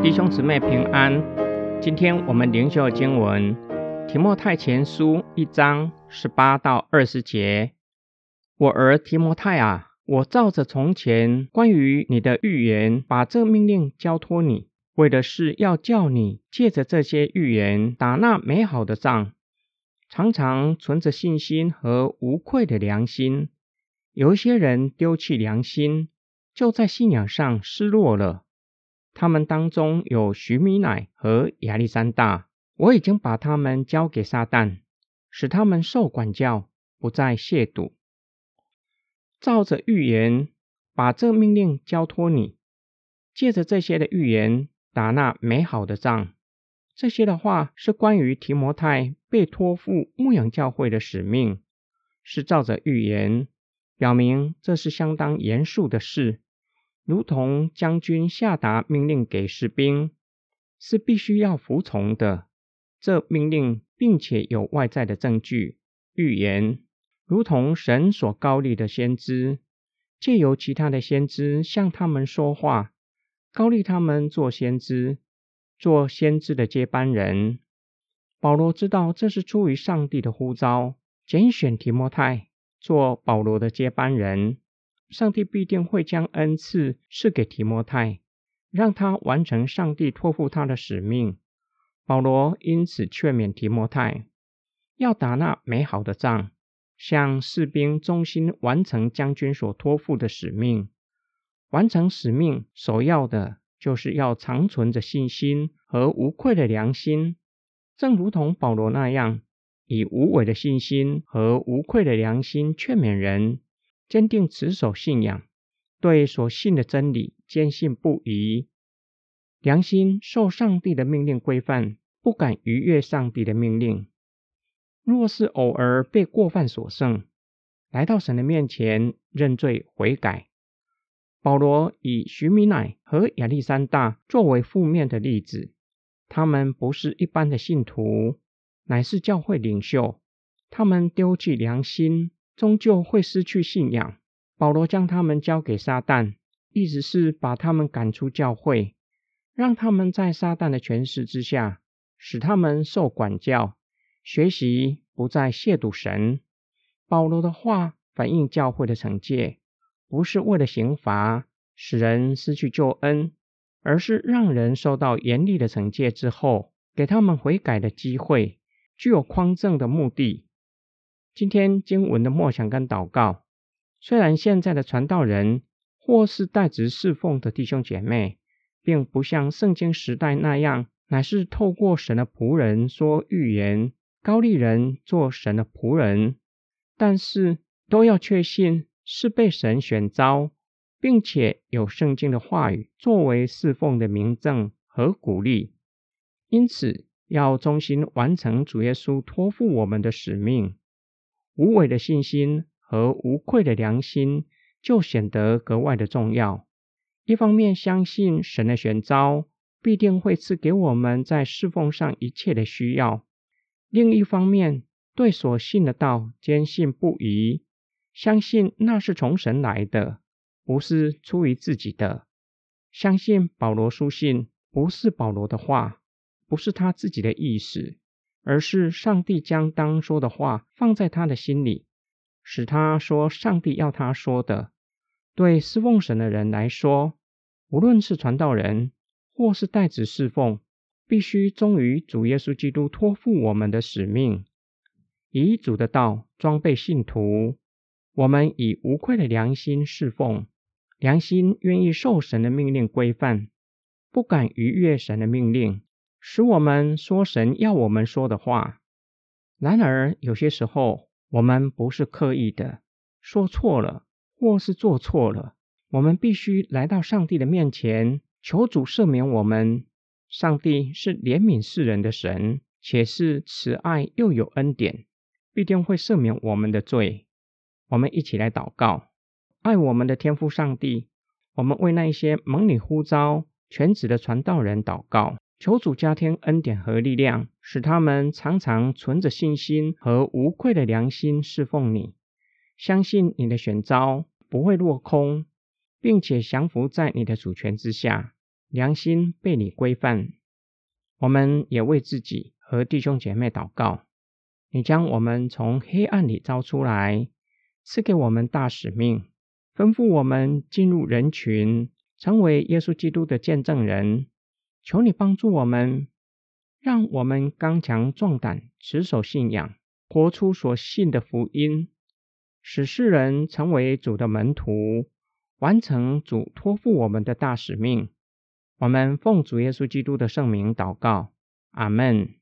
弟兄姊妹平安，今天我们灵修经文《提摩太前书》一章十八到二十节。我儿提摩太啊，我照着从前关于你的预言，把这命令交托你，为的是要叫你借着这些预言打那美好的仗，常常存着信心和无愧的良心。有一些人丢弃良心，就在信仰上失落了。他们当中有徐米乃和亚历山大，我已经把他们交给撒旦，使他们受管教，不再亵渎。照着预言，把这命令交托你，借着这些的预言打那美好的仗。这些的话是关于提摩太被托付牧养教会的使命，是照着预言，表明这是相当严肃的事。如同将军下达命令给士兵，是必须要服从的。这命令并且有外在的证据、预言，如同神所高立的先知，借由其他的先知向他们说话，高立他们做先知，做先知的接班人。保罗知道这是出于上帝的呼召，拣选提摩太做保罗的接班人。上帝必定会将恩赐赐给提摩太，让他完成上帝托付他的使命。保罗因此劝勉提摩太，要打那美好的仗，向士兵忠心完成将军所托付的使命。完成使命首要的就是要长存着信心和无愧的良心，正如同保罗那样，以无伪的信心和无愧的良心劝勉人。坚定持守信仰，对所信的真理坚信不疑，良心受上帝的命令规范，不敢逾越上帝的命令。若是偶尔被过犯所胜，来到神的面前认罪悔改。保罗以徐米乃和亚历山大作为负面的例子，他们不是一般的信徒，乃是教会领袖，他们丢弃良心。终究会失去信仰。保罗将他们交给撒旦，意思是把他们赶出教会，让他们在撒旦的权势之下，使他们受管教，学习不再亵渎神。保罗的话反映教会的惩戒，不是为了刑罚，使人失去救恩，而是让人受到严厉的惩戒之后，给他们悔改的机会，具有匡正的目的。今天经文的默想跟祷告，虽然现在的传道人或是代职侍奉的弟兄姐妹，并不像圣经时代那样，乃是透过神的仆人说预言，高丽人做神的仆人，但是都要确信是被神选召，并且有圣经的话语作为侍奉的明证和鼓励，因此要忠心完成主耶稣托付我们的使命。无伪的信心和无愧的良心就显得格外的重要。一方面相信神的选召必定会赐给我们在侍奉上一切的需要；另一方面对所信的道坚信不疑，相信那是从神来的，不是出于自己的。相信保罗书信不是保罗的话，不是他自己的意思。而是上帝将当说的话放在他的心里，使他说上帝要他说的。对侍奉神的人来说，无论是传道人或是代子侍奉，必须忠于主耶稣基督托付我们的使命，以主的道装备信徒。我们以无愧的良心侍奉，良心愿意受神的命令规范，不敢逾越神的命令。使我们说神要我们说的话。然而，有些时候我们不是刻意的说错了，或是做错了。我们必须来到上帝的面前，求主赦免我们。上帝是怜悯世人的神，且是慈爱又有恩典，必定会赦免我们的罪。我们一起来祷告：爱我们的天父上帝，我们为那些蒙你呼召全职的传道人祷告。求主加添恩典和力量，使他们常常存着信心和无愧的良心侍奉你，相信你的选召不会落空，并且降服在你的主权之下，良心被你规范。我们也为自己和弟兄姐妹祷告，你将我们从黑暗里招出来，赐给我们大使命，吩咐我们进入人群，成为耶稣基督的见证人。求你帮助我们。让我们刚强壮胆，持守信仰，活出所信的福音，使世人成为主的门徒，完成主托付我们的大使命。我们奉主耶稣基督的圣名祷告，阿门。